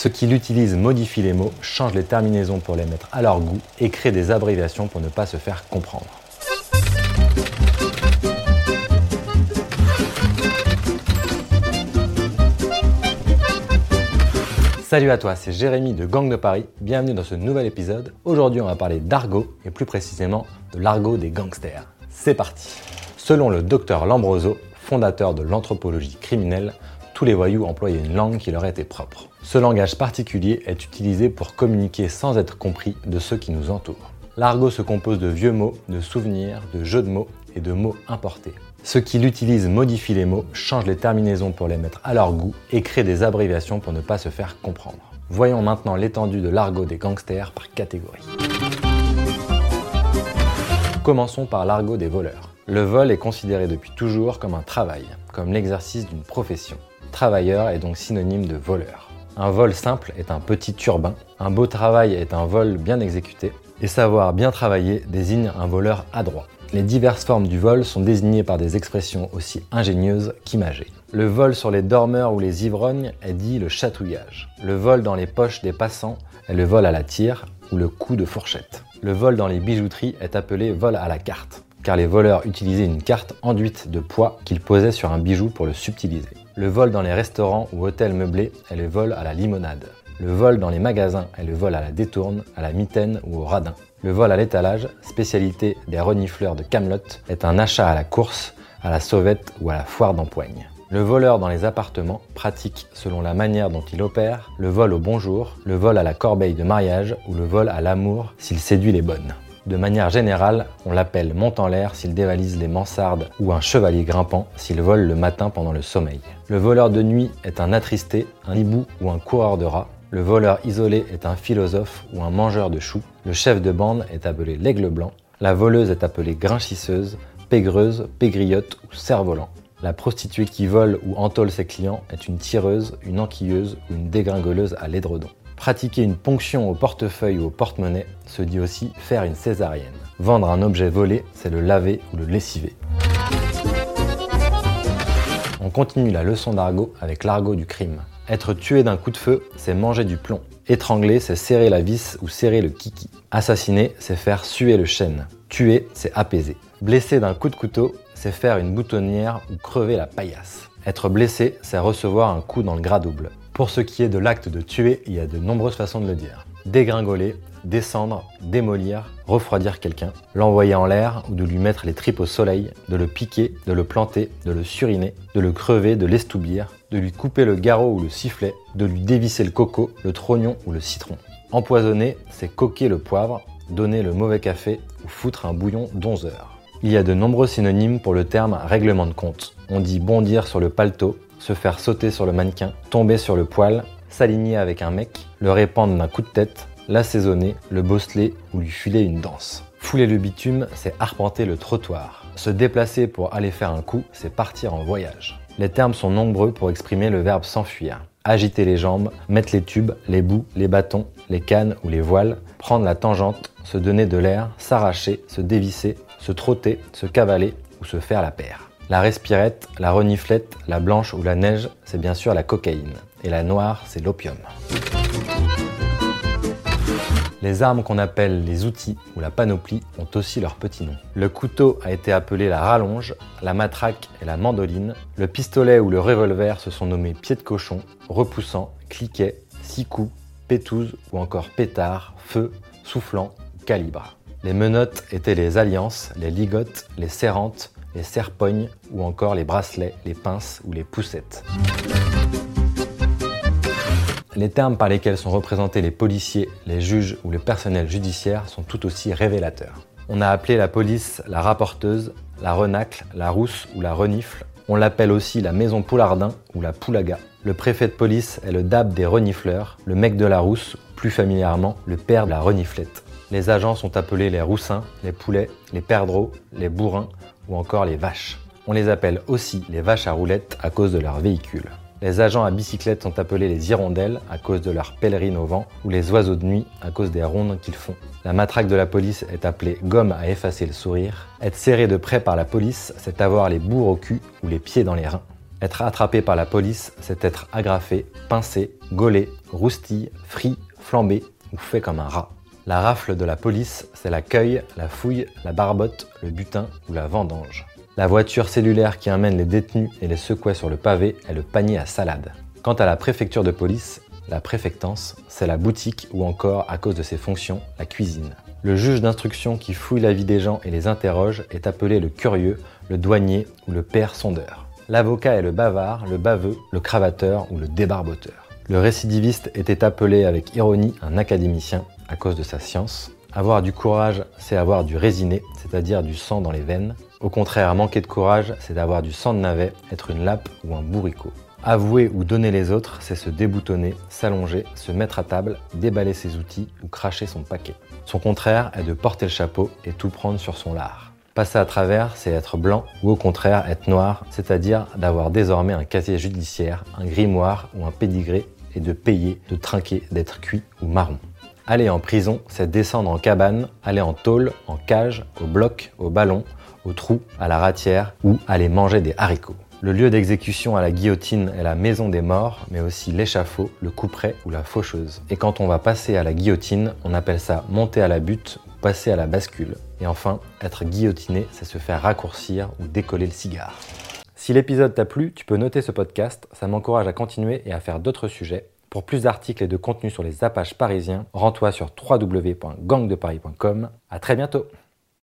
Ceux qui l'utilisent modifient les mots, changent les terminaisons pour les mettre à leur goût et créent des abréviations pour ne pas se faire comprendre. Salut à toi, c'est Jérémy de Gang de Paris. Bienvenue dans ce nouvel épisode. Aujourd'hui, on va parler d'argot et plus précisément de l'argot des gangsters. C'est parti. Selon le docteur Lambroso, fondateur de l'anthropologie criminelle, tous les voyous employaient une langue qui leur était propre. Ce langage particulier est utilisé pour communiquer sans être compris de ceux qui nous entourent. L'argot se compose de vieux mots, de souvenirs, de jeux de mots et de mots importés. Ceux qui l'utilisent modifient les mots, changent les terminaisons pour les mettre à leur goût et créent des abréviations pour ne pas se faire comprendre. Voyons maintenant l'étendue de l'argot des gangsters par catégorie. Commençons par l'argot des voleurs. Le vol est considéré depuis toujours comme un travail, comme l'exercice d'une profession. Travailleur est donc synonyme de voleur. Un vol simple est un petit turbin, un beau travail est un vol bien exécuté, et savoir bien travailler désigne un voleur adroit. Les diverses formes du vol sont désignées par des expressions aussi ingénieuses qu'imagées. Le vol sur les dormeurs ou les ivrognes est dit le chatouillage. Le vol dans les poches des passants est le vol à la tire ou le coup de fourchette. Le vol dans les bijouteries est appelé vol à la carte, car les voleurs utilisaient une carte enduite de poids qu'ils posaient sur un bijou pour le subtiliser. Le vol dans les restaurants ou hôtels meublés est le vol à la limonade. Le vol dans les magasins est le vol à la détourne, à la mitaine ou au radin. Le vol à l'étalage, spécialité des renifleurs de Camelot, est un achat à la course, à la sauvette ou à la foire d'empoigne. Le voleur dans les appartements pratique, selon la manière dont il opère, le vol au bonjour, le vol à la corbeille de mariage ou le vol à l'amour s'il séduit les bonnes. De manière générale, on l'appelle monte en l'air s'il dévalise les mansardes ou un chevalier grimpant s'il vole le matin pendant le sommeil. Le voleur de nuit est un attristé, un hibou ou un coureur de rats. Le voleur isolé est un philosophe ou un mangeur de choux. Le chef de bande est appelé l'aigle blanc. La voleuse est appelée grinchisseuse, pégreuse, pégriotte ou cerf-volant. La prostituée qui vole ou entole ses clients est une tireuse, une enquilleuse ou une dégringoleuse à l'édredon. Pratiquer une ponction au portefeuille ou au porte-monnaie se dit aussi faire une césarienne. Vendre un objet volé, c'est le laver ou le lessiver. On continue la leçon d'argot avec l'argot du crime. Être tué d'un coup de feu, c'est manger du plomb. Étrangler, c'est serrer la vis ou serrer le kiki. Assassiner, c'est faire suer le chêne. Tuer, c'est apaiser. Blessé d'un coup de couteau, c'est faire une boutonnière ou crever la paillasse. Être blessé, c'est recevoir un coup dans le gras double. Pour ce qui est de l'acte de tuer, il y a de nombreuses façons de le dire. Dégringoler, descendre, démolir, refroidir quelqu'un, l'envoyer en l'air ou de lui mettre les tripes au soleil, de le piquer, de le planter, de le suriner, de le crever, de l'estoubir, de lui couper le garrot ou le sifflet, de lui dévisser le coco, le trognon ou le citron. Empoisonner, c'est coquer le poivre, donner le mauvais café ou foutre un bouillon d'11 heures. Il y a de nombreux synonymes pour le terme règlement de compte. On dit bondir sur le paletot, se faire sauter sur le mannequin, tomber sur le poil, s'aligner avec un mec, le répandre d'un coup de tête, l'assaisonner, le bosseler ou lui filer une danse. Fouler le bitume, c'est arpenter le trottoir. Se déplacer pour aller faire un coup, c'est partir en voyage. Les termes sont nombreux pour exprimer le verbe s'enfuir. Agiter les jambes, mettre les tubes, les bouts, les bâtons, les cannes ou les voiles, prendre la tangente, se donner de l'air, s'arracher, se dévisser, se trotter, se cavaler ou se faire la paire. La respirette, la reniflette, la blanche ou la neige, c'est bien sûr la cocaïne. Et la noire, c'est l'opium. Les armes qu'on appelle les outils ou la panoplie ont aussi leur petit nom. Le couteau a été appelé la rallonge, la matraque et la mandoline. Le pistolet ou le revolver se sont nommés pied de cochon, repoussant, cliquet, six coups, pétouze ou encore pétard, feu, soufflant, calibre. Les menottes étaient les alliances, les ligotes, les serrantes, les serpognes ou encore les bracelets, les pinces ou les poussettes. Les termes par lesquels sont représentés les policiers, les juges ou le personnel judiciaire sont tout aussi révélateurs. On a appelé la police la rapporteuse, la renacle, la rousse ou la renifle. On l'appelle aussi la maison Poulardin ou la Poulaga. Le préfet de police est le dab des renifleurs, le mec de la rousse, plus familièrement le père de la reniflette. Les agents sont appelés les roussins, les poulets, les perdreaux, les bourrins ou encore les vaches. On les appelle aussi les vaches à roulettes à cause de leur véhicule. Les agents à bicyclette sont appelés les hirondelles à cause de leur pèlerine au vent ou les oiseaux de nuit à cause des rondes qu'ils font. La matraque de la police est appelée gomme à effacer le sourire. Être serré de près par la police, c'est avoir les bourres au cul ou les pieds dans les reins. Être attrapé par la police, c'est être agrafé, pincé, gaulé, roustillé, frit, flambé ou fait comme un rat. La rafle de la police, c'est l'accueil, la fouille, la barbotte, le butin ou la vendange. La voiture cellulaire qui amène les détenus et les secouait sur le pavé est le panier à salade. Quant à la préfecture de police, la préfectance, c'est la boutique ou encore, à cause de ses fonctions, la cuisine. Le juge d'instruction qui fouille la vie des gens et les interroge est appelé le curieux, le douanier ou le père sondeur. L'avocat est le bavard, le baveux, le cravateur ou le débarboteur. Le récidiviste était appelé avec ironie un académicien à cause de sa science. Avoir du courage, c'est avoir du résiné, c'est-à-dire du sang dans les veines. Au contraire, manquer de courage, c'est d'avoir du sang de navet, être une lappe ou un bourricot. Avouer ou donner les autres, c'est se déboutonner, s'allonger, se mettre à table, déballer ses outils ou cracher son paquet. Son contraire est de porter le chapeau et tout prendre sur son lard. Passer à travers, c'est être blanc ou au contraire être noir, c'est-à-dire d'avoir désormais un casier judiciaire, un grimoire ou un pédigré et de payer, de trinquer, d'être cuit ou marron. Aller en prison, c'est descendre en cabane, aller en tôle, en cage, au bloc, au ballon, au trou, à la ratière ou aller manger des haricots. Le lieu d'exécution à la guillotine est la maison des morts, mais aussi l'échafaud, le couperet ou la faucheuse. Et quand on va passer à la guillotine, on appelle ça monter à la butte passer à la bascule. Et enfin, être guillotiné, c'est se faire raccourcir ou décoller le cigare. Si l'épisode t'a plu, tu peux noter ce podcast, ça m'encourage à continuer et à faire d'autres sujets. Pour plus d'articles et de contenus sur les Apaches parisiens, rends-toi sur www.gangdeparis.com. À très bientôt